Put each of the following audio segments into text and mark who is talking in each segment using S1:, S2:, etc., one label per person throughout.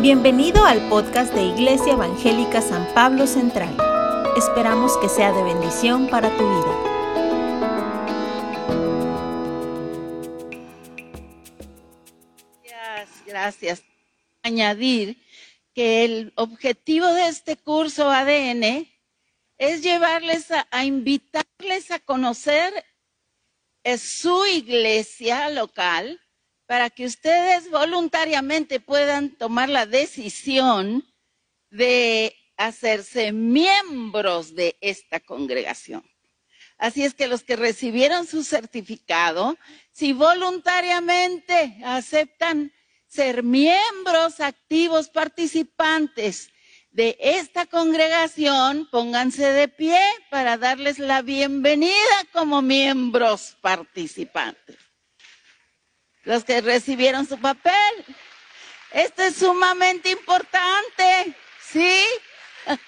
S1: Bienvenido al podcast de Iglesia Evangélica San Pablo Central. Esperamos que sea de bendición para tu vida.
S2: Gracias, gracias. Añadir que el objetivo de este curso ADN es llevarles a, a invitarles a conocer su iglesia local para que ustedes voluntariamente puedan tomar la decisión de hacerse miembros de esta congregación. Así es que los que recibieron su certificado, si voluntariamente aceptan ser miembros activos participantes de esta congregación, pónganse de pie para darles la bienvenida como miembros participantes los que recibieron su papel. Esto es sumamente importante, ¿sí?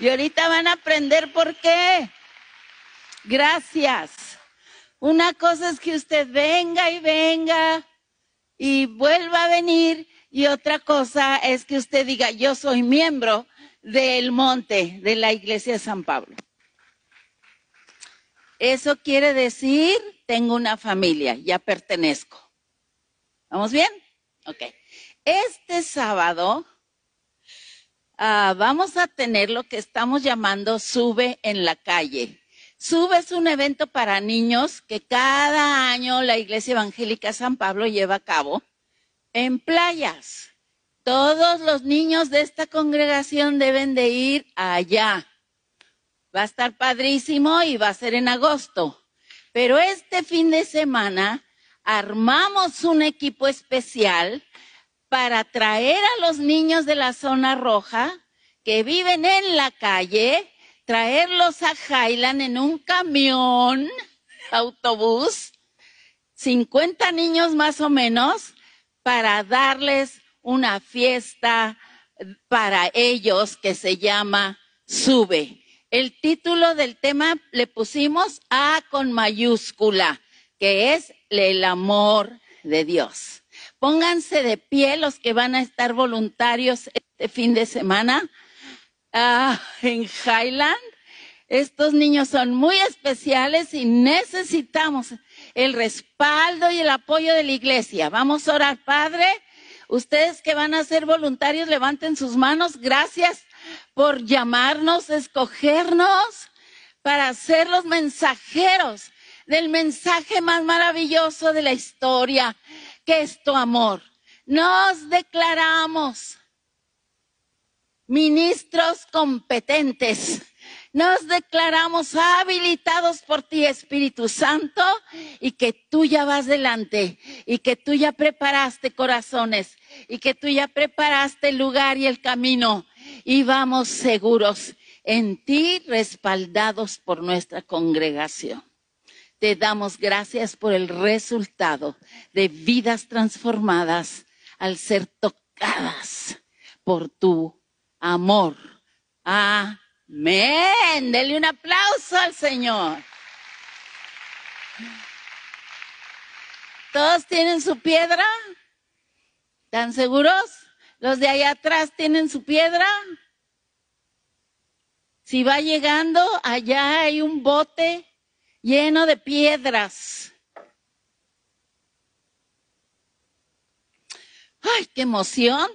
S2: Y ahorita van a aprender por qué. Gracias. Una cosa es que usted venga y venga y vuelva a venir y otra cosa es que usted diga, yo soy miembro del monte de la iglesia de San Pablo. Eso quiere decir, tengo una familia, ya pertenezco. ¿Vamos bien? Ok. Este sábado uh, vamos a tener lo que estamos llamando Sube en la calle. Sube es un evento para niños que cada año la Iglesia Evangélica San Pablo lleva a cabo en playas. Todos los niños de esta congregación deben de ir allá. Va a estar padrísimo y va a ser en agosto. Pero este fin de semana armamos un equipo especial para traer a los niños de la zona roja que viven en la calle, traerlos a Highland en un camión, autobús, 50 niños más o menos, para darles una fiesta para ellos que se llama Sube. El título del tema le pusimos A con mayúscula, que es el amor de Dios. Pónganse de pie los que van a estar voluntarios este fin de semana ah, en Highland. Estos niños son muy especiales y necesitamos el respaldo y el apoyo de la iglesia. Vamos a orar, Padre. Ustedes que van a ser voluntarios, levanten sus manos. Gracias por llamarnos, escogernos para ser los mensajeros del mensaje más maravilloso de la historia, que es tu amor. Nos declaramos ministros competentes. Nos declaramos habilitados por ti, Espíritu Santo, y que tú ya vas delante, y que tú ya preparaste corazones, y que tú ya preparaste el lugar y el camino, y vamos seguros en ti, respaldados por nuestra congregación. Te damos gracias por el resultado de vidas transformadas al ser tocadas por tu amor. Amén. Dele un aplauso al Señor. ¿Todos tienen su piedra? ¿Están seguros? Los de allá atrás tienen su piedra. Si va llegando, allá hay un bote lleno de piedras. ¡Ay, qué emoción!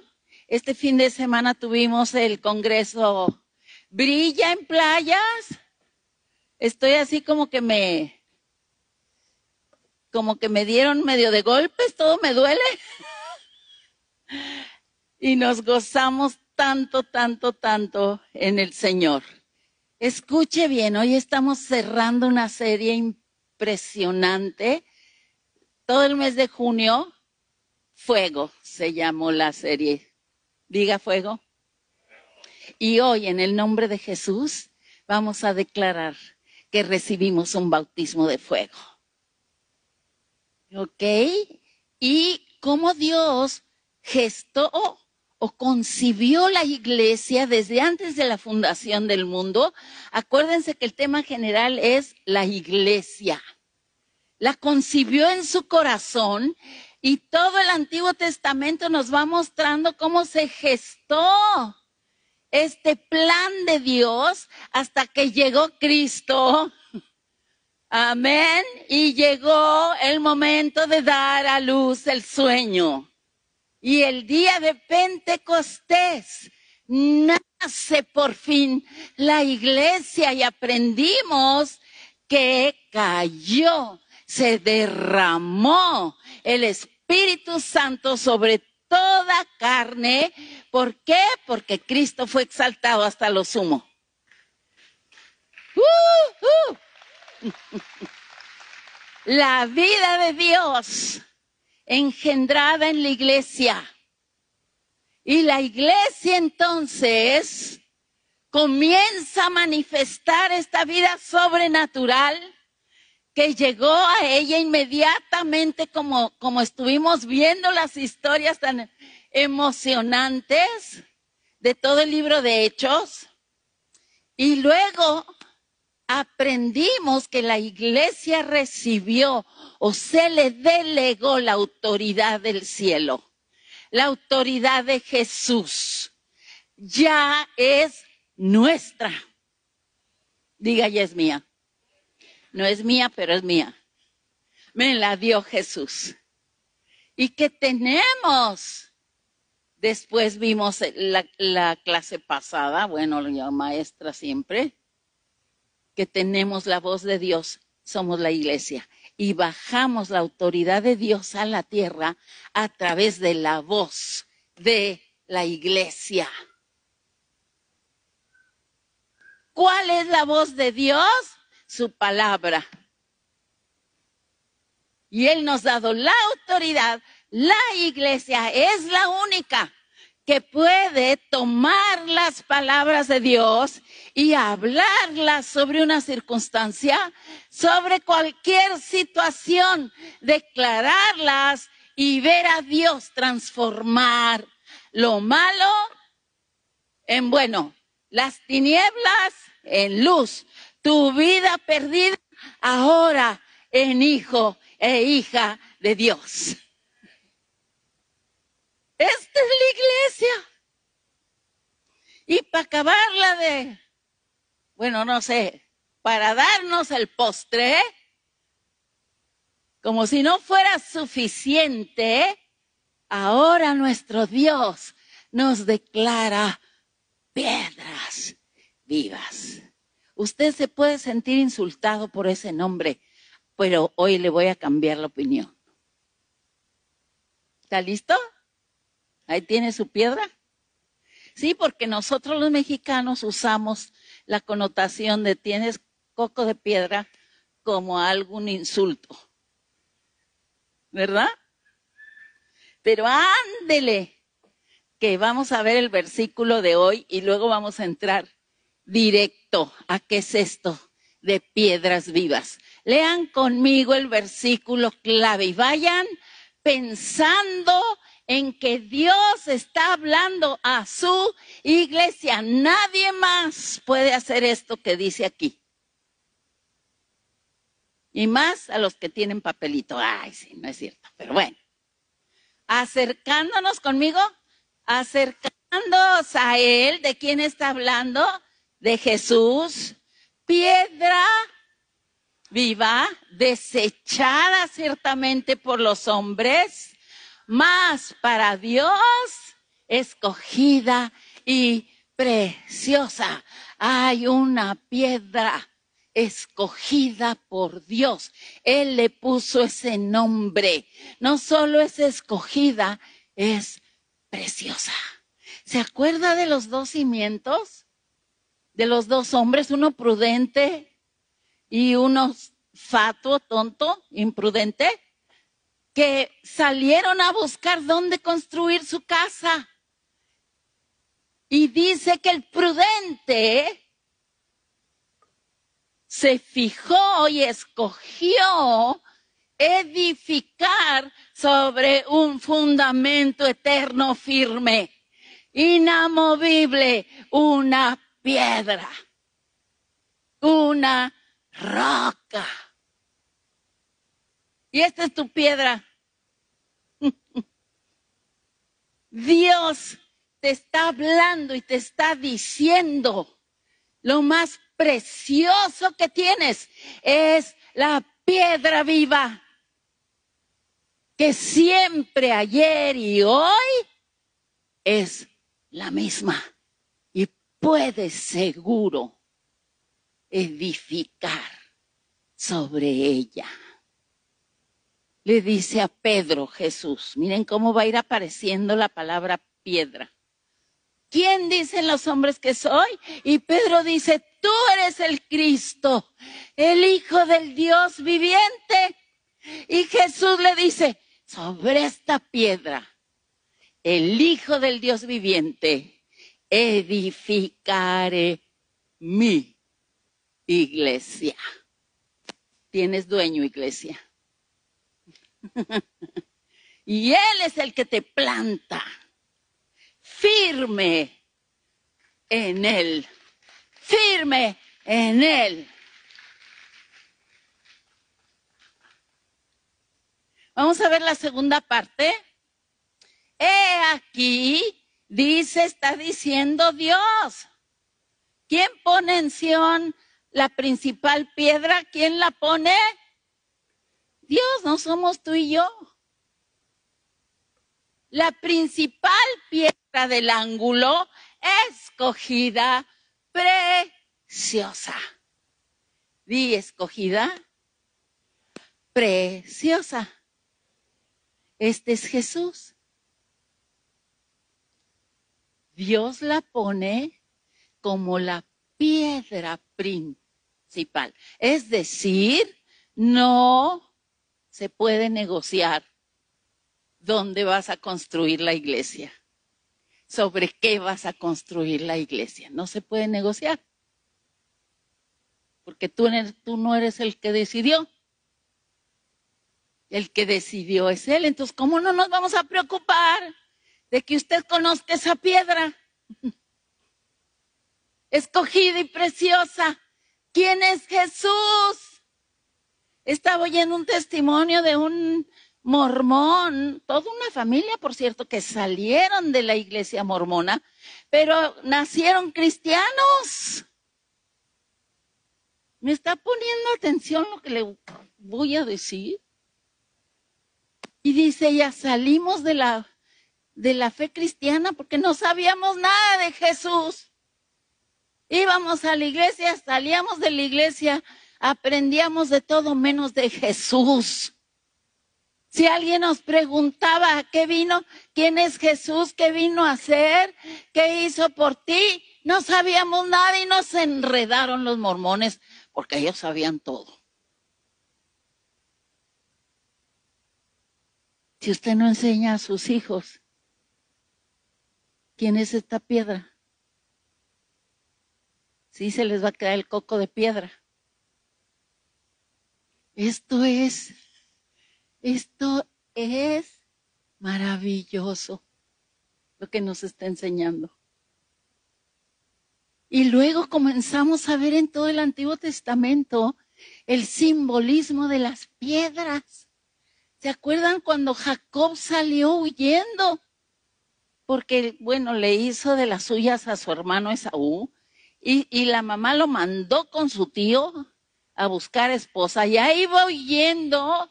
S2: Este fin de semana tuvimos el Congreso Brilla en Playas. Estoy así como que me, como que me dieron medio de golpes, todo me duele y nos gozamos tanto, tanto, tanto en el Señor. Escuche bien, hoy estamos cerrando una serie impresionante. Todo el mes de junio, Fuego se llamó la serie. Diga Fuego. Y hoy, en el nombre de Jesús, vamos a declarar que recibimos un bautismo de fuego. ¿Ok? Y cómo Dios gestó o concibió la iglesia desde antes de la fundación del mundo, acuérdense que el tema general es la iglesia. La concibió en su corazón Y todo el Antiguo Testamento nos va mostrando cómo se gestó este plan de Dios hasta que llegó Cristo. Amén. Y llegó el momento de dar a luz el sueño. Y el día de Pentecostés nace por fin la iglesia y aprendimos que cayó, se derramó el Espíritu Santo sobre toda carne. ¿Por qué? Porque Cristo fue exaltado hasta lo sumo. Uh, uh. La vida de Dios engendrada en la iglesia. Y la iglesia entonces comienza a manifestar esta vida sobrenatural que llegó a ella inmediatamente como, como estuvimos viendo las historias tan emocionantes de todo el libro de Hechos. Y luego aprendimos que la iglesia recibió o se le delegó la autoridad del cielo, la autoridad de Jesús. Ya es nuestra. Diga, ya es mía. No es mía, pero es mía. Me la dio Jesús. ¿Y qué tenemos? Después vimos la, la clase pasada, bueno, la maestra siempre, que tenemos la voz de Dios, somos la iglesia. Y bajamos la autoridad de Dios a la tierra a través de la voz de la iglesia. ¿Cuál es la voz de Dios? su palabra. Y Él nos ha dado la autoridad. La iglesia es la única que puede tomar las palabras de Dios y hablarlas sobre una circunstancia, sobre cualquier situación, declararlas y ver a Dios transformar lo malo en bueno, las tinieblas en luz, tu vida perdida ahora en hijo e hija de Dios. Esta es la iglesia. Y para acabarla de, bueno, no sé, para darnos el postre, como si no fuera suficiente, ahora nuestro Dios nos declara piedras vivas. Usted se puede sentir insultado por ese nombre, pero hoy le voy a cambiar la opinión. ¿Está listo? Ahí tiene su piedra. Sí, porque nosotros los mexicanos usamos la connotación de tienes coco de piedra como algún insulto. ¿Verdad? Pero ándele, que vamos a ver el versículo de hoy y luego vamos a entrar directo a qué es esto de piedras vivas. Lean conmigo el versículo clave y vayan pensando en que Dios está hablando a su iglesia. Nadie más puede hacer esto que dice aquí. Y más a los que tienen papelito. Ay, sí, no es cierto, pero bueno. Acercándonos conmigo, acercándonos a Él, ¿de quién está hablando? de Jesús, piedra viva, desechada ciertamente por los hombres, mas para Dios escogida y preciosa. Hay una piedra escogida por Dios. Él le puso ese nombre. No solo es escogida, es preciosa. ¿Se acuerda de los dos cimientos? de los dos hombres, uno prudente y uno fatuo, tonto, imprudente, que salieron a buscar dónde construir su casa. Y dice que el prudente se fijó y escogió edificar sobre un fundamento eterno firme, inamovible, una piedra, una roca. Y esta es tu piedra. Dios te está hablando y te está diciendo lo más precioso que tienes es la piedra viva que siempre ayer y hoy es la misma y puedes seguro edificar sobre ella. Le dice a Pedro Jesús, miren cómo va a ir apareciendo la palabra piedra. ¿Quién dicen los hombres que soy? Y Pedro dice, tú eres el Cristo, el Hijo del Dios viviente. Y Jesús le dice, sobre esta piedra, el Hijo del Dios viviente, edificaré mi iglesia. Tienes dueño, iglesia. y Él es el que te planta firme en Él, firme en Él. Vamos a ver la segunda parte. He aquí, dice, está diciendo Dios. ¿Quién pone en Sion la principal piedra? ¿Quién la pone? Dios, no somos tú y yo. La principal piedra del ángulo escogida, preciosa. Di escogida, preciosa. Este es Jesús. Dios la pone como la piedra principal. Es decir, no se puede negociar dónde vas a construir la iglesia, sobre qué vas a construir la iglesia. No se puede negociar, porque tú, no eres el que decidió. El que decidió es Él. Entonces, ¿cómo no nos vamos a preocupar de que usted conozca esa piedra? Escogida y preciosa. ¿Quién es Jesús? Estaba oyendo un testimonio de un mormón, toda una familia, por cierto, que salieron de la iglesia mormona, pero nacieron cristianos. ¿Me está poniendo atención lo que le voy a decir? Y dice ya salimos de la, de la fe cristiana porque no sabíamos nada de Jesús. Íbamos a la iglesia, salíamos de la iglesia, aprendíamos de todo menos de Jesús. Si alguien nos preguntaba qué vino, quién es Jesús, qué vino a hacer, qué hizo por ti, no sabíamos nada y nos enredaron los mormones porque ellos sabían todo. Si usted no enseña a sus hijos quién es esta piedra, sí se les va a quedar el coco de piedra. Esto es, esto es maravilloso lo que nos está enseñando. Y luego comenzamos a ver en todo el Antiguo Testamento el simbolismo de las piedras. ¿Se acuerdan cuando Jacob salió huyendo? Porque, bueno, le hizo de las suyas a su hermano Esaú y, y la mamá lo mandó con su tío a buscar esposa. Ya iba huyendo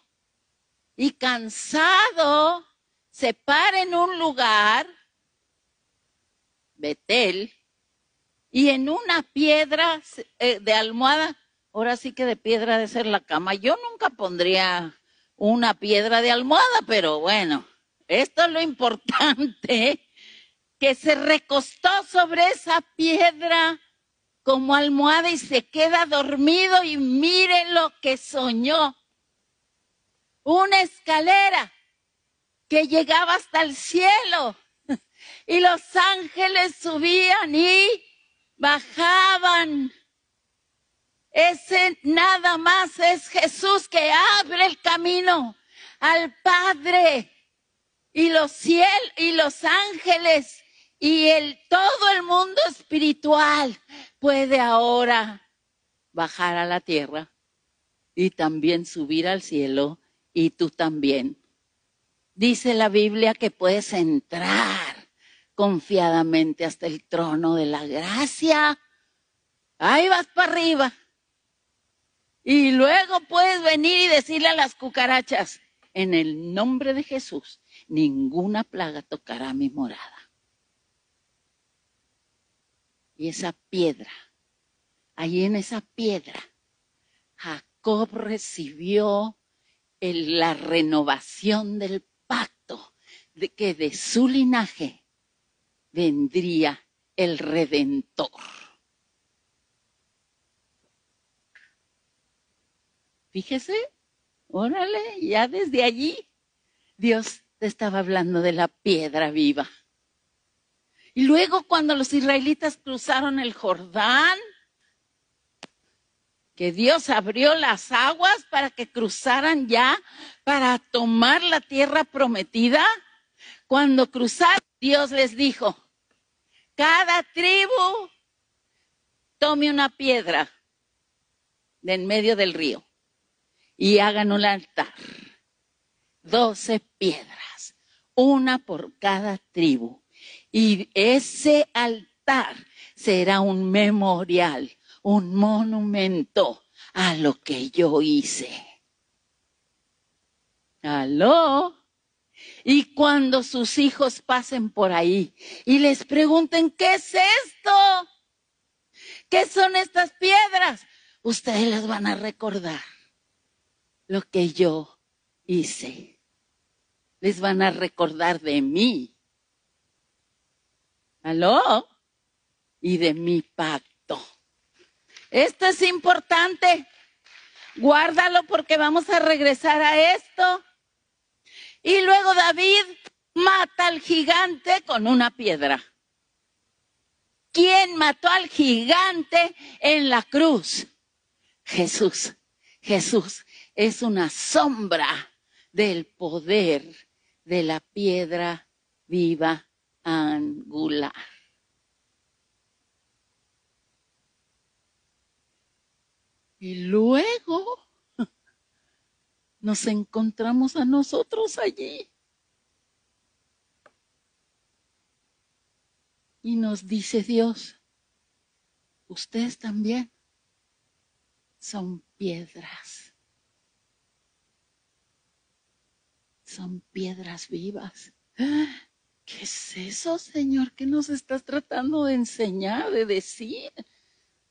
S2: y cansado, se para en un lugar, Betel, y en una piedra eh, de almohada, ahora sí que de piedra de ser la cama. Yo nunca pondría una piedra de almohada, pero bueno, esto es lo importante, que se recostó sobre esa piedra como almohada y se queda dormido y mire lo que soñó. Una escalera que llegaba hasta el cielo y los ángeles subían y bajaban ese nada más es Jesús que abre el camino al Padre y los cielos y los ángeles y el todo el mundo espiritual puede ahora bajar a la tierra y también subir al cielo y tú también. dice la Biblia que puedes entrar confiadamente hasta el trono de la gracia. Ahí vas para arriba. Y luego puedes venir y decirle a las cucarachas, en el nombre de Jesús, ninguna plaga tocará mi morada. Y esa piedra, ahí en esa piedra, Jacob recibió la renovación del pacto de que de su linaje vendría el redentor. Fíjese, órale, ya desde allí Dios te estaba hablando de la piedra viva. Y luego cuando los israelitas cruzaron el Jordán, que Dios abrió las aguas para que cruzaran ya, para tomar la tierra prometida. Cuando cruzaron, Dios les dijo, cada tribu tome una piedra de en medio del río y hagan un altar. Doce piedras, una por cada tribu. Y ese altar será un memorial un monumento a lo que yo hice. ¿Aló? Y cuando sus hijos pasen por ahí y les pregunten, ¿qué es esto? ¿Qué son estas piedras? Ustedes les van a recordar lo que yo hice. Les van a recordar de mí. ¿Aló? Y de mi pacto. Esto es importante. Guárdalo porque vamos a regresar a esto. Y luego David mata al gigante con una piedra. ¿Quién mató al gigante en la cruz? Jesús. Jesús es una sombra del poder de la piedra viva angular. Y luego nos encontramos a nosotros allí. Y nos dice Dios, ustedes también son piedras. Son piedras vivas. ¿Qué es eso, Señor? ¿Qué nos estás tratando de enseñar, de decir?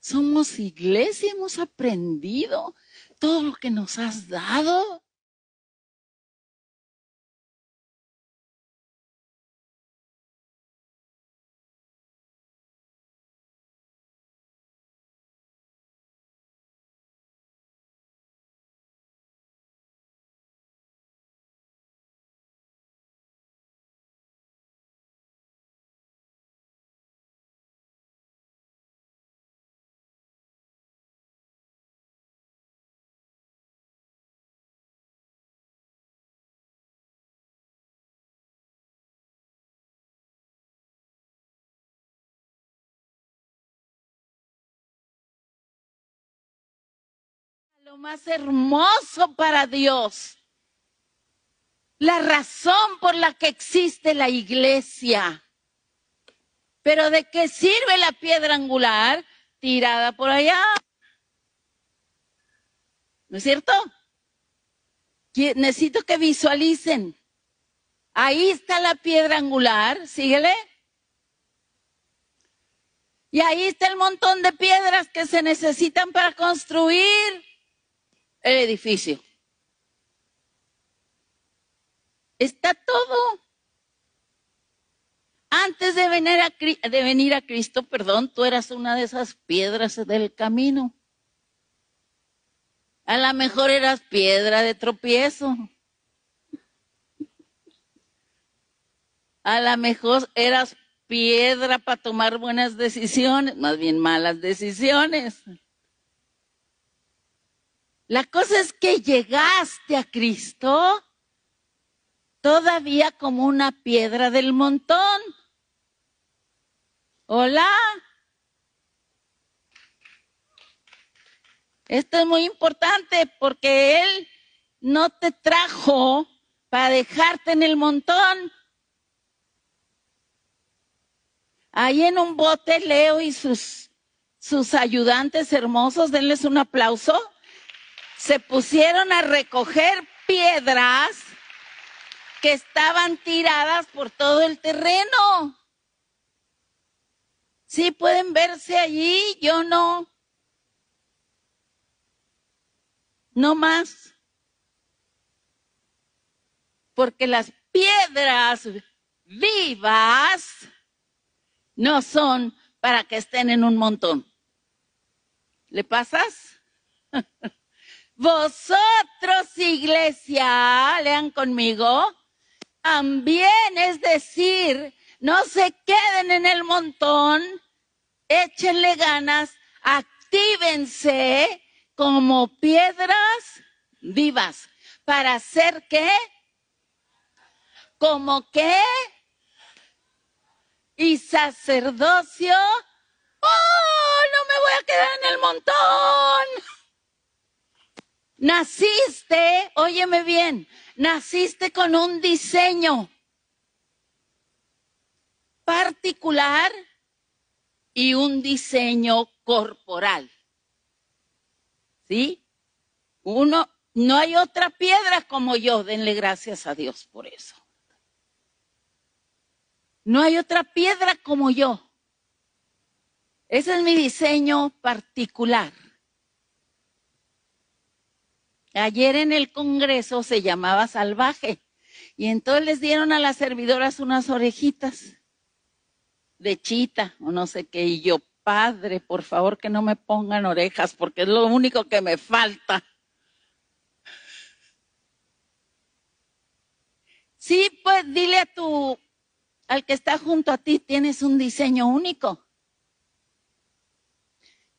S2: Somos iglesia, hemos aprendido todo lo que nos has dado. Lo más hermoso para Dios. La razón por la que existe la iglesia. Pero ¿de qué sirve la piedra angular tirada por allá? ¿No es cierto? Necesito que visualicen. Ahí está la piedra angular, síguele. Y ahí está el montón de piedras que se necesitan para construir el edificio. Está todo. Antes de venir, a, venir a Cristo, perdón, tú eras una de esas piedras del camino. A lo mejor eras piedra de tropiezo. A lo mejor eras piedra para tomar buenas decisiones, más bien malas decisiones. La cosa es que llegaste a Cristo todavía como una piedra del montón. Hola. Esto es muy importante porque Él no te trajo para dejarte en el montón. Ahí en un bote Leo y sus, sus ayudantes hermosos, denles un aplauso, se pusieron a recoger piedras que estaban tiradas por todo el terreno. Sí, pueden verse allí, yo no. No más. Porque las piedras vivas no son para que estén en un montón. ¿Le pasas? Vosotros, iglesia, lean conmigo, también es decir, no se queden en el montón, échenle ganas, actívense como piedras vivas para hacer qué? Como qué? y sacerdocio. ¡Oh! No me voy a quedar en el montón. Naciste, óyeme bien, naciste con un diseño particular y un diseño corporal. ¿Sí? Uno, no hay otra piedra como yo, denle gracias a Dios por eso. No hay otra piedra como yo. Ese es mi diseño particular. Ayer en el Congreso se llamaba salvaje y entonces les dieron a las servidoras unas orejitas de chita o no sé qué. Y yo, padre, por favor que no me pongan orejas porque es lo único que me falta. Sí, pues dile a tu al que está junto a ti tienes un diseño único.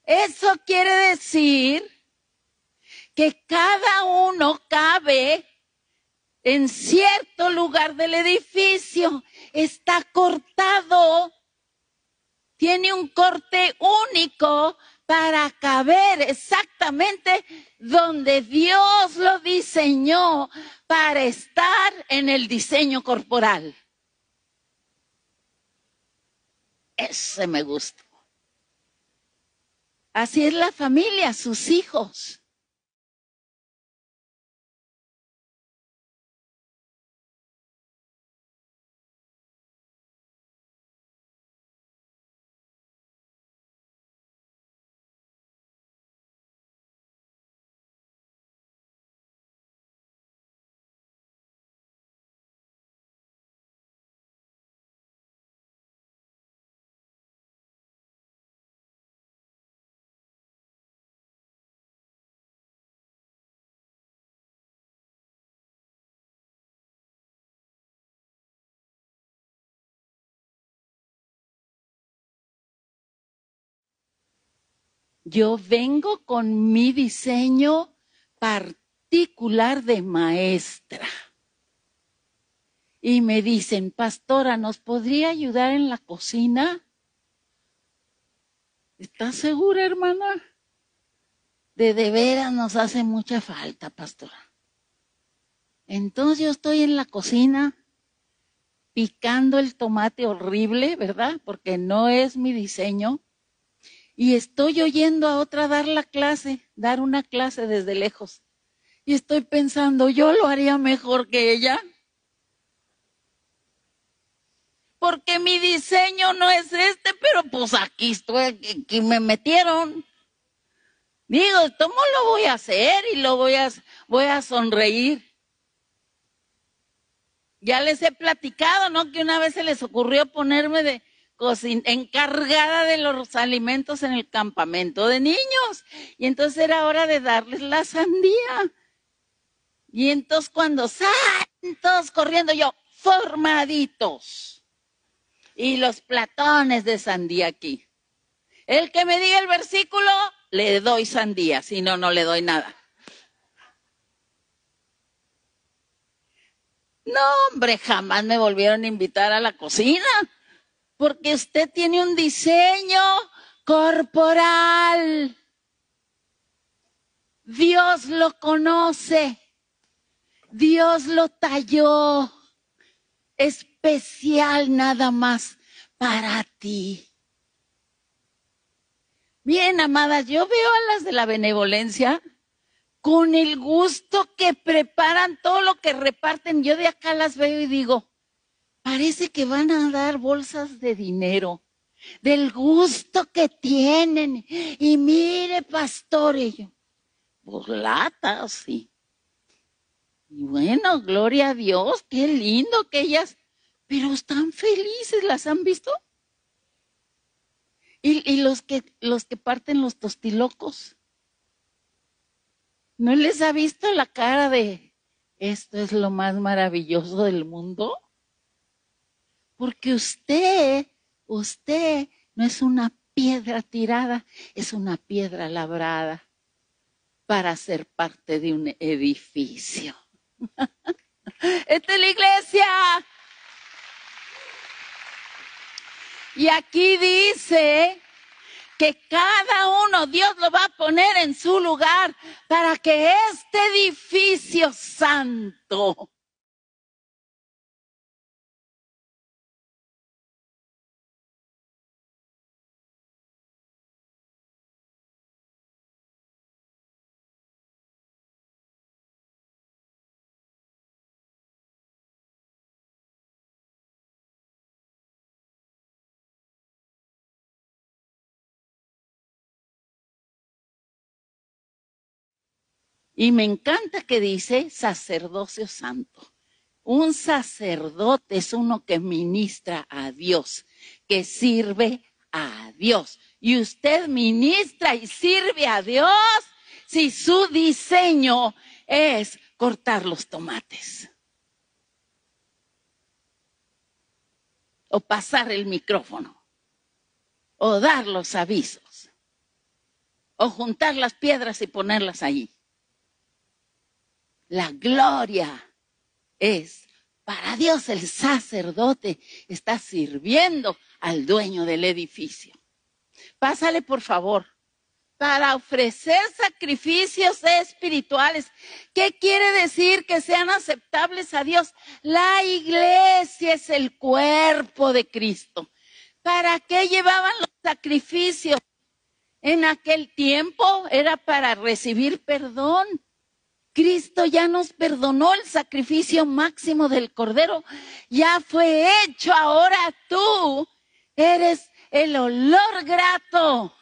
S2: Eso quiere decir que cada uno cabe en cierto lugar del edificio, está cortado, tiene un corte único para caber exactamente donde Dios lo diseñó para estar en el diseño corporal. Ese me gusta. Así es la familia, sus hijos. Yo vengo con mi diseño particular de maestra. Y me dicen, pastora, ¿nos podría ayudar en la cocina? ¿Estás segura, hermana? De de veras nos hace mucha falta, pastora. Entonces yo estoy en la cocina picando el tomate horrible, ¿verdad? Porque no es mi diseño y estoy oyendo a otra dar la clase, dar una clase desde lejos. Y estoy pensando, yo lo haría mejor que ella. Porque mi diseño no es este, pero pues aquí estoy, aquí me metieron. Digo, ¿cómo lo voy a hacer? Y lo voy a, voy a sonreír. Ya les he platicado, ¿no? Que una vez se les ocurrió ponerme de, encargada de los alimentos en el campamento de niños. Y entonces era hora de darles la sandía. Y entonces cuando salen todos corriendo, yo, formaditos. Y los platones de sandía aquí. El que me diga el versículo, le doy sandía, si no, no le doy nada. No, hombre, jamás me volvieron a invitar a la cocina porque usted tiene un diseño corporal. Dios lo conoce. Dios lo talló especial nada más para ti. Bien, amadas, yo veo a las de la benevolencia con el gusto que preparan todo lo que reparten. Yo de acá las veo y digo, parece que van a dar bolsas de dinero, del gusto que tienen. Y mire, pastor, y yo, pues latas, sí. Y bueno, gloria a Dios, qué lindo que ellas, pero están felices, ¿las han visto? Y, y los que los que parten los tostilocos. ¿No les ha visto la cara de esto es lo más maravilloso del mundo? Porque usted, usted no es una piedra tirada, es una piedra labrada para ser parte de un edificio. Esta es la iglesia. Y aquí dice que cada uno Dios lo va a poner en su lugar para que este edificio santo Y me encanta que dice sacerdocio santo. Un sacerdote es uno que ministra a Dios, que sirve a Dios. Y usted ministra y sirve a Dios si su diseño es cortar los tomates. O pasar el micrófono. O dar los avisos. O juntar las piedras y ponerlas ahí. La gloria es para Dios. El sacerdote está sirviendo al dueño del edificio. Pásale, por favor, para ofrecer sacrificios espirituales. ¿Qué quiere decir que sean aceptables a Dios? La iglesia es el cuerpo de Cristo. ¿Para qué llevaban los sacrificios? En aquel tiempo era para recibir perdón. Cristo ya nos perdonó el sacrificio máximo del Cordero. Ya fue hecho. Ahora tú eres el olor grato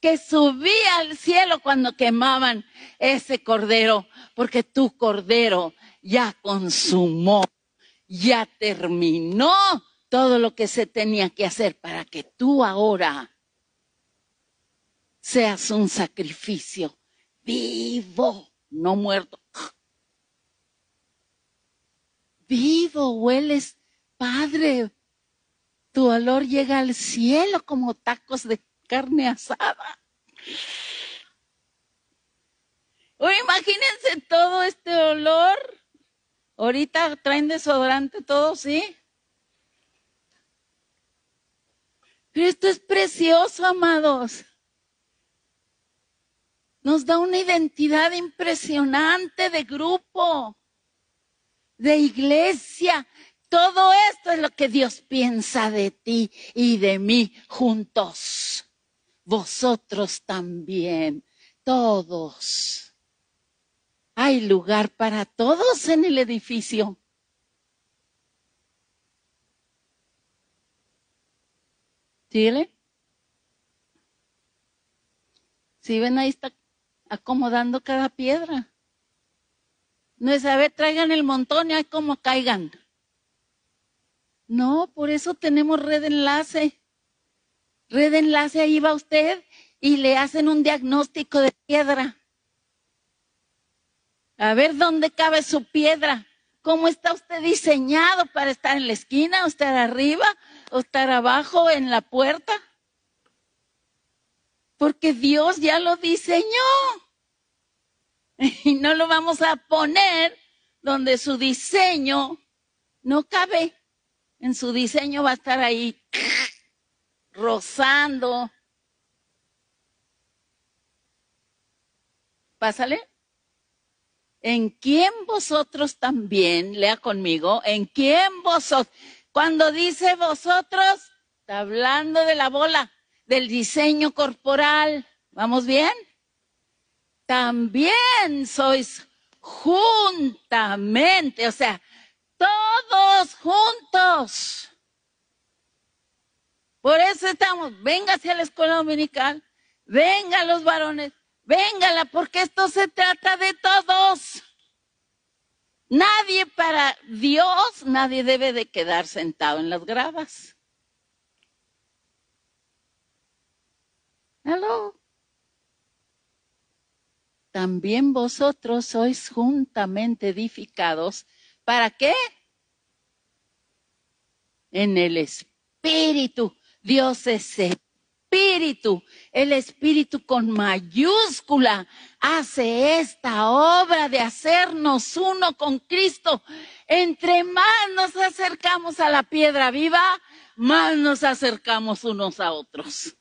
S2: que subía al cielo cuando quemaban ese Cordero. Porque tu Cordero ya consumó, ya terminó todo lo que se tenía que hacer para que tú ahora seas un sacrificio vivo no muerto. Vivo, hueles, Padre. Tu olor llega al cielo como tacos de carne asada. O imagínense todo este olor. Ahorita traen desodorante todo, ¿sí? Pero esto es precioso, amados nos da una identidad impresionante de grupo, de iglesia. Todo esto es lo que Dios piensa de ti y de mí juntos. Vosotros también, todos. Hay lugar para todos en el edificio. ¿Síguele? Si ven, ahí está acomodando cada piedra. No es, a ver, traigan el montón y ahí como caigan. No, por eso tenemos red enlace. Red enlace, ahí va usted y le hacen un diagnóstico de piedra. A ver dónde cabe su piedra. ¿Cómo está usted diseñado para estar en la esquina, o estar arriba, o estar abajo en la puerta? Porque Dios ya lo diseñó. Y no lo vamos a poner donde su diseño no cabe. En su diseño va a estar ahí rozando. Pásale. en quien vosotros también, lea conmigo, en quien vosotros, cuando dice vosotros, está hablando de la bola, del diseño corporal. ¿Vamos bien? También sois juntamente, o sea, todos juntos. Por eso estamos, véngase a la escuela dominical, venga los varones, véngala, porque esto se trata de todos. Nadie para Dios, nadie debe de quedar sentado en las gradas. También vosotros sois juntamente edificados. ¿Para qué? En el Espíritu. Dios es Espíritu. El Espíritu con mayúscula hace esta obra de hacernos uno con Cristo. Entre más nos acercamos a la piedra viva, más nos acercamos unos a otros.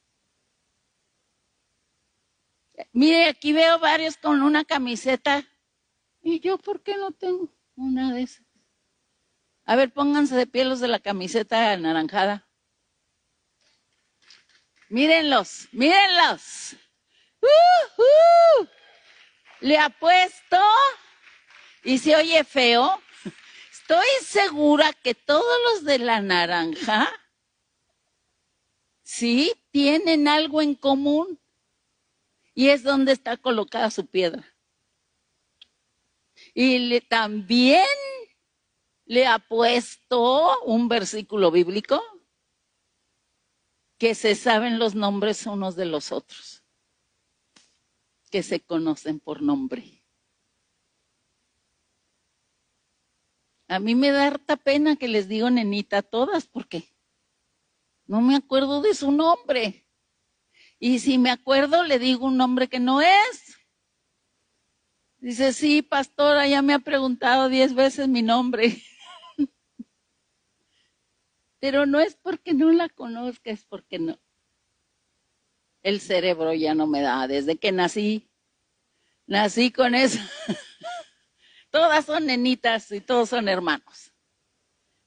S2: Mire, aquí veo varios con una camiseta. ¿Y yo por qué no tengo una de esas? A ver, pónganse de pie los de la camiseta anaranjada. Mírenlos, mírenlos. Uh, uh. Le apuesto, y se oye feo, estoy segura que todos los de la naranja, sí, tienen algo en común. Y es donde está colocada su piedra. Y le, también le ha puesto un versículo bíblico que se saben los nombres unos de los otros, que se conocen por nombre. A mí me da harta pena que les digo nenita a todas porque no me acuerdo de su nombre. Y si me acuerdo, le digo un nombre que no es. Dice, sí, pastora, ya me ha preguntado diez veces mi nombre. Pero no es porque no la conozca, es porque no. El cerebro ya no me da. Desde que nací, nací con eso. Todas son nenitas y todos son hermanos.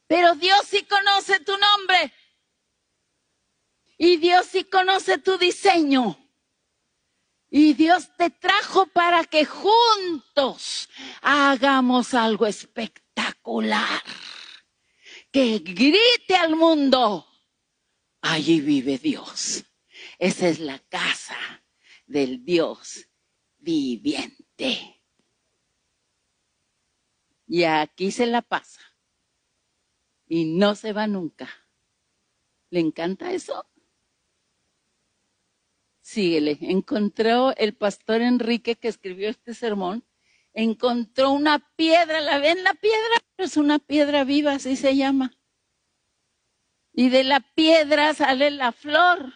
S2: Pero Dios sí conoce tu nombre. Y Dios sí conoce tu diseño. Y Dios te trajo para que juntos hagamos algo espectacular que grite al mundo, allí vive Dios. Esa es la casa del Dios viviente. Y aquí se la pasa. Y no se va nunca. ¿Le encanta eso? Síguele. Encontró el pastor Enrique que escribió este sermón encontró una piedra, ¿la ven la piedra? Es una piedra viva, así se llama. Y de la piedra sale la flor,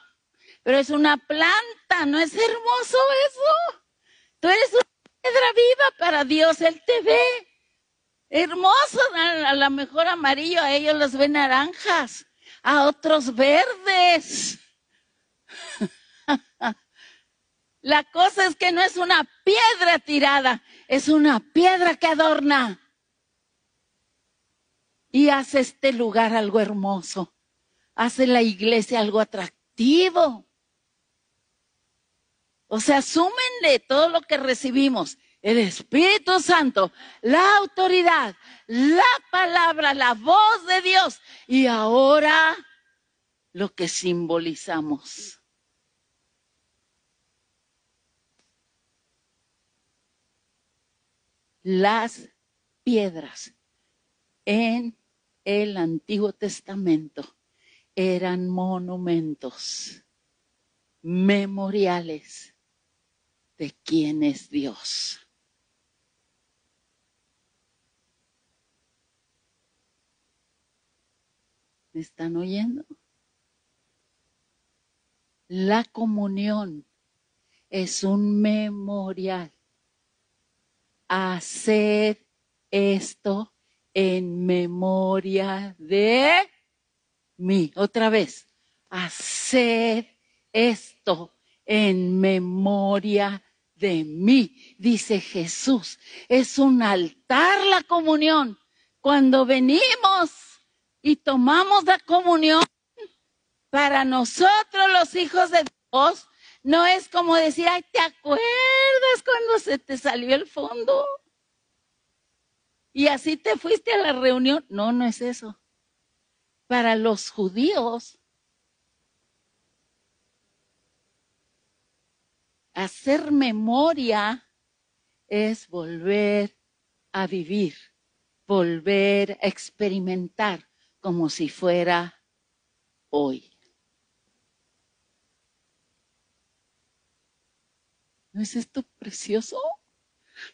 S2: pero es una planta, ¿no es hermoso eso? Tú eres una piedra viva para Dios, Él te ve. Hermoso, a lo mejor amarillo, a ellos los ven naranjas, a otros verdes. La cosa es que no es una piedra tirada, es una piedra que adorna y hace este lugar algo hermoso, hace la iglesia algo atractivo. O sea, súmenle todo lo que recibimos, el Espíritu Santo, la autoridad, la palabra, la voz de Dios y ahora lo que simbolizamos. Las piedras en el Antiguo Testamento eran monumentos, memoriales de quién es Dios. ¿Me están oyendo? La comunión es un memorial hacer esto en memoria de mí. Otra vez, hacer esto en memoria de mí, dice Jesús. Es un altar la comunión. Cuando venimos y tomamos la comunión, para nosotros los hijos de Dios, no es como decir, ay, ¿te acuerdas cuando se te salió el fondo? Y así te fuiste a la reunión. No, no es eso. Para los judíos, hacer memoria es volver a vivir, volver a experimentar como si fuera hoy. ¿No es esto precioso?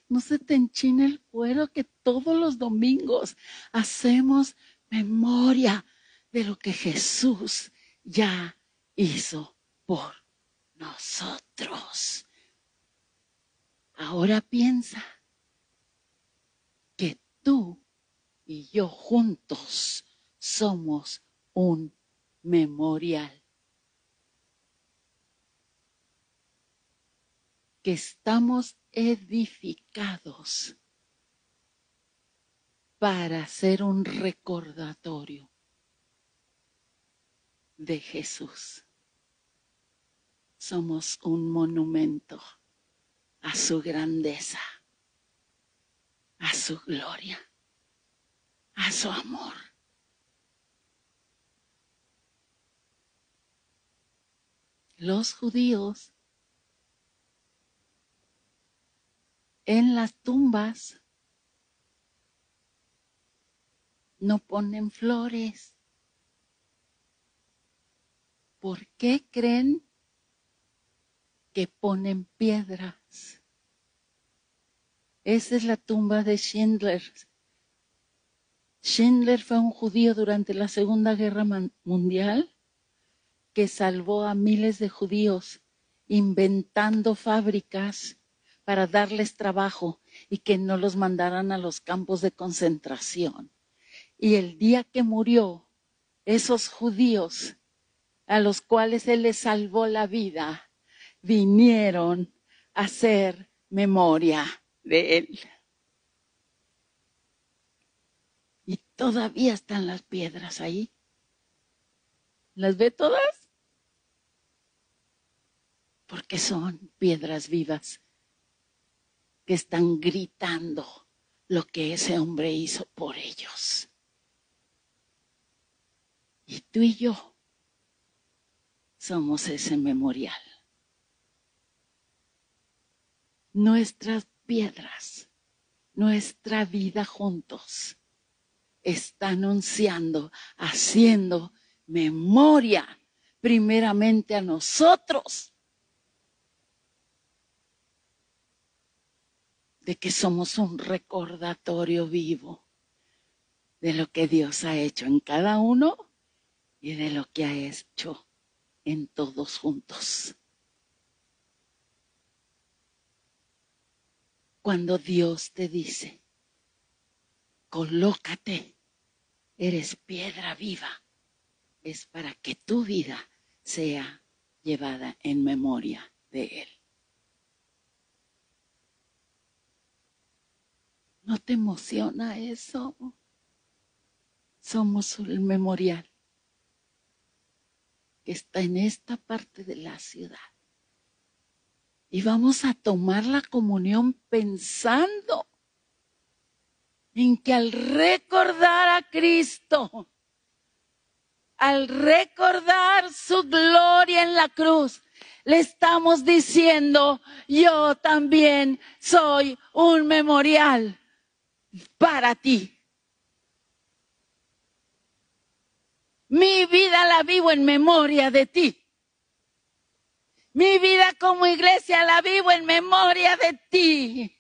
S2: No se te enchina el cuero que todos los domingos hacemos memoria de lo que Jesús ya hizo por nosotros. Ahora piensa que tú y yo juntos somos un memorial. Que estamos edificados para ser un recordatorio de Jesús. Somos un monumento a su grandeza, a su gloria, a su amor. Los judíos en las tumbas no ponen flores. ¿Por qué creen que ponen piedras? Esa es la tumba de Schindler. Schindler fue un judío durante la Segunda Guerra Mundial que salvó a miles de judíos inventando fábricas para darles trabajo y que no los mandaran a los campos de concentración. Y el día que murió, esos judíos a los cuales Él les salvó la vida, vinieron a hacer memoria de Él. Y todavía están las piedras ahí. ¿Las ve todas? Porque son piedras vivas que están gritando lo que ese hombre hizo por ellos. Y tú y yo somos ese memorial. Nuestras piedras, nuestra vida juntos, está anunciando, haciendo memoria primeramente a nosotros de que somos un recordatorio vivo de lo que Dios ha hecho en cada uno y de lo que ha hecho en todos juntos. Cuando Dios te dice, colócate, eres piedra viva, es para que tu vida sea llevada en memoria de Él. ¿No te emociona eso? Somos el memorial que está en esta parte de la ciudad. Y vamos a tomar la comunión pensando en que al recordar a Cristo, al recordar su gloria en la cruz, le estamos diciendo, yo también soy un memorial para ti. Mi vida la vivo en memoria de ti. Mi vida como iglesia la vivo en memoria de ti.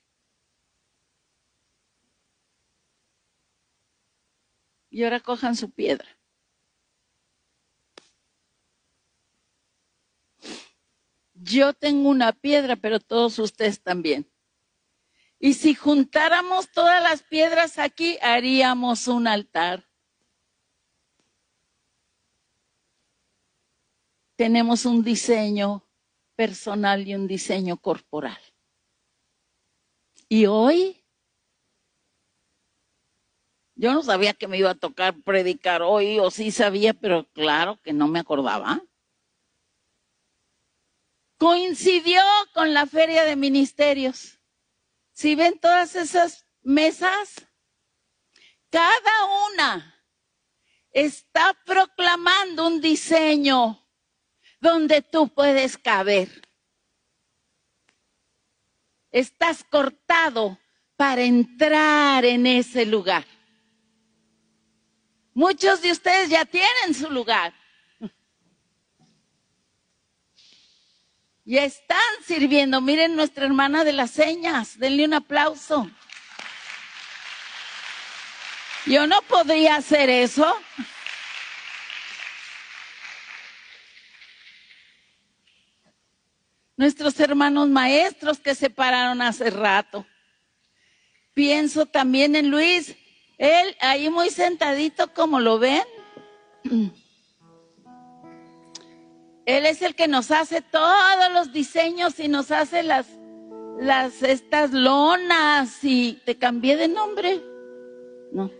S2: Y ahora cojan su piedra. Yo tengo una piedra, pero todos ustedes también. Y si juntáramos todas las piedras aquí, haríamos un altar. Tenemos un diseño personal y un diseño corporal. Y hoy, yo no sabía que me iba a tocar predicar hoy, o sí sabía, pero claro que no me acordaba. Coincidió con la feria de ministerios. Si ven todas esas mesas, cada una está proclamando un diseño donde tú puedes caber. Estás cortado para entrar en ese lugar. Muchos de ustedes ya tienen su lugar. Y están sirviendo. Miren nuestra hermana de las señas. Denle un aplauso. Yo no podría hacer eso. Nuestros hermanos maestros que se pararon hace rato. Pienso también en Luis. Él ahí muy sentadito, como lo ven. Él es el que nos hace todos los diseños y nos hace las, las, estas lonas y te cambié de nombre. No.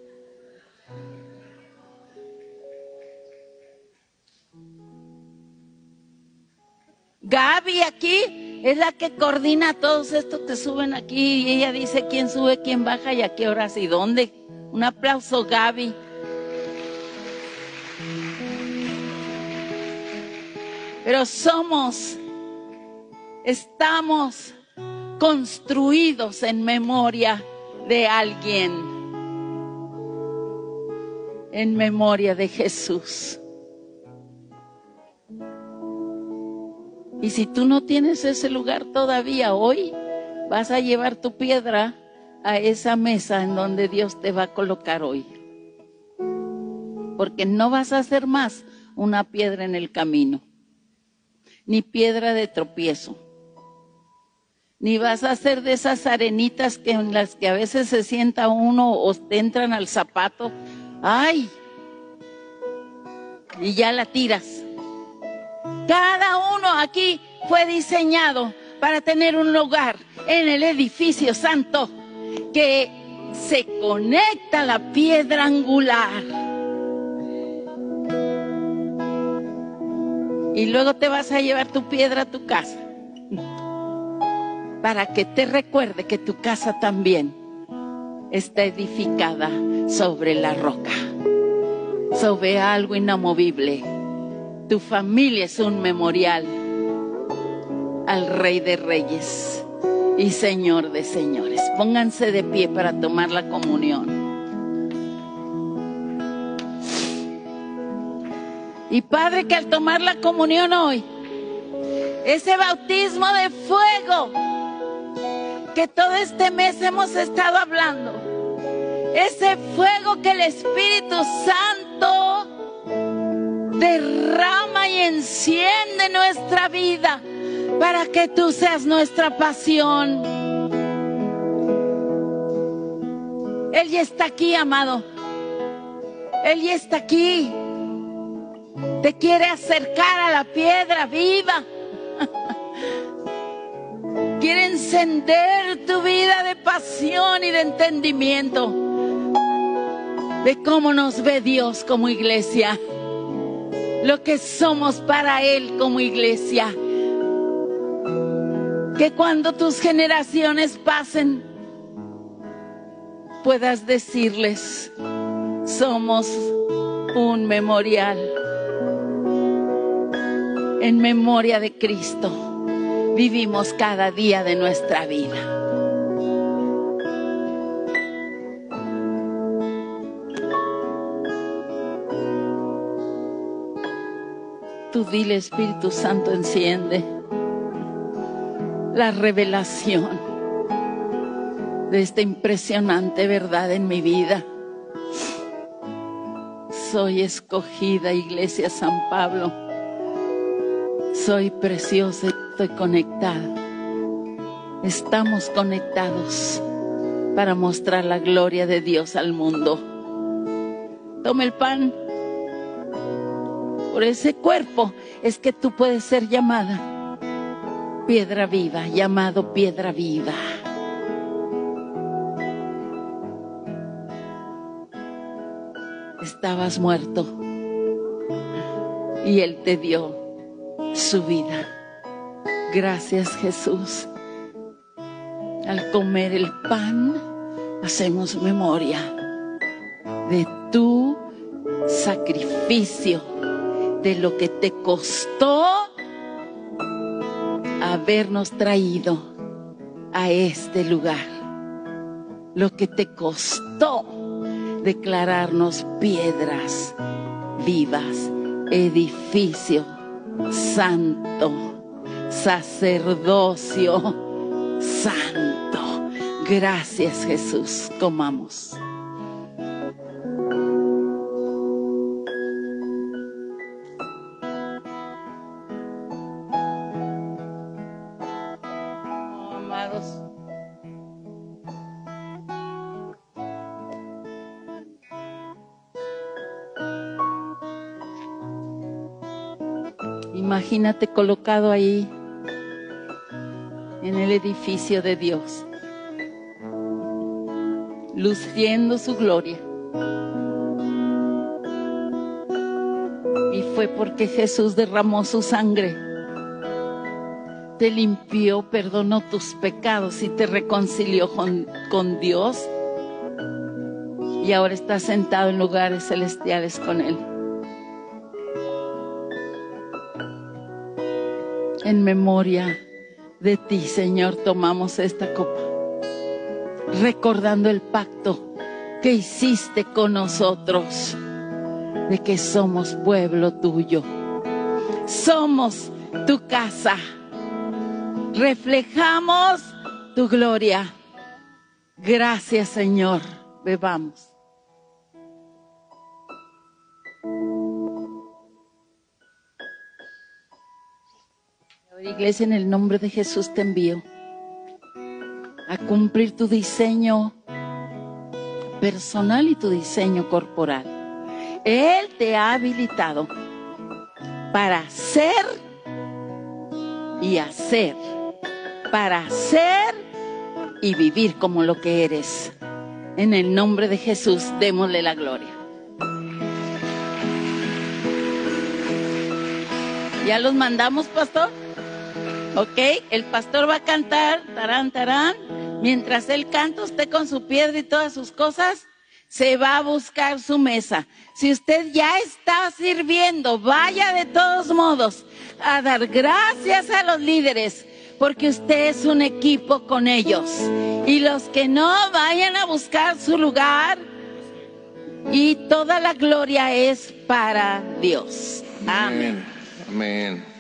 S2: Gaby aquí es la que coordina todos estos que suben aquí y ella dice quién sube, quién baja y a qué horas y dónde. Un aplauso, Gaby. Pero somos, estamos construidos en memoria de alguien, en memoria de Jesús. Y si tú no tienes ese lugar todavía hoy, vas a llevar tu piedra a esa mesa en donde Dios te va a colocar hoy. Porque no vas a hacer más una piedra en el camino ni piedra de tropiezo. Ni vas a ser de esas arenitas que en las que a veces se sienta uno o te entran al zapato. ¡Ay! Y ya la tiras. Cada uno aquí fue diseñado para tener un lugar en el edificio santo que se conecta la piedra angular Y luego te vas a llevar tu piedra a tu casa. Para que te recuerde que tu casa también está edificada sobre la roca, sobre algo inamovible. Tu familia es un memorial al Rey de Reyes y Señor de Señores. Pónganse de pie para tomar la comunión. Y Padre, que al tomar la comunión hoy, ese bautismo de fuego que todo este mes hemos estado hablando, ese fuego que el Espíritu Santo derrama y enciende nuestra vida para que tú seas nuestra pasión. Él ya está aquí, amado. Él ya está aquí. Te quiere acercar a la piedra viva. quiere encender tu vida de pasión y de entendimiento. De cómo nos ve Dios como iglesia. Lo que somos para Él como iglesia. Que cuando tus generaciones pasen, puedas decirles, somos un memorial en memoria de Cristo vivimos cada día de nuestra vida. Tú dile Espíritu Santo, enciende la revelación de esta impresionante verdad en mi vida. Soy escogida, Iglesia San Pablo soy preciosa estoy conectada. Estamos conectados para mostrar la gloria de Dios al mundo. Toma el pan por ese cuerpo es que tú puedes ser llamada piedra viva, llamado piedra viva. Estabas muerto y Él te dio su vida. Gracias Jesús. Al comer el pan hacemos memoria de tu sacrificio, de lo que te costó habernos traído a este lugar, lo que te costó declararnos piedras vivas, edificio santo, sacerdocio santo. Gracias Jesús, comamos. Imagínate colocado ahí en el edificio de Dios, luciendo su gloria. Y fue porque Jesús derramó su sangre, te limpió, perdonó tus pecados y te reconcilió con, con Dios. Y ahora estás sentado en lugares celestiales con Él. En memoria de ti, Señor, tomamos esta copa, recordando el pacto que hiciste con nosotros, de que somos pueblo tuyo, somos tu casa, reflejamos tu gloria. Gracias, Señor. Bebamos. Iglesia, en el nombre de Jesús te envío a cumplir tu diseño personal y tu diseño corporal. Él te ha habilitado para ser y hacer, para ser y vivir como lo que eres. En el nombre de Jesús, démosle la gloria. ¿Ya los mandamos, pastor? ¿Ok? El pastor va a cantar, tarán, tarán. Mientras él canta, usted con su piedra y todas sus cosas, se va a buscar su mesa. Si usted ya está sirviendo, vaya de todos modos a dar gracias a los líderes, porque usted es un equipo con ellos. Y los que no, vayan a buscar su lugar. Y toda la gloria es para Dios. Amén. Amén.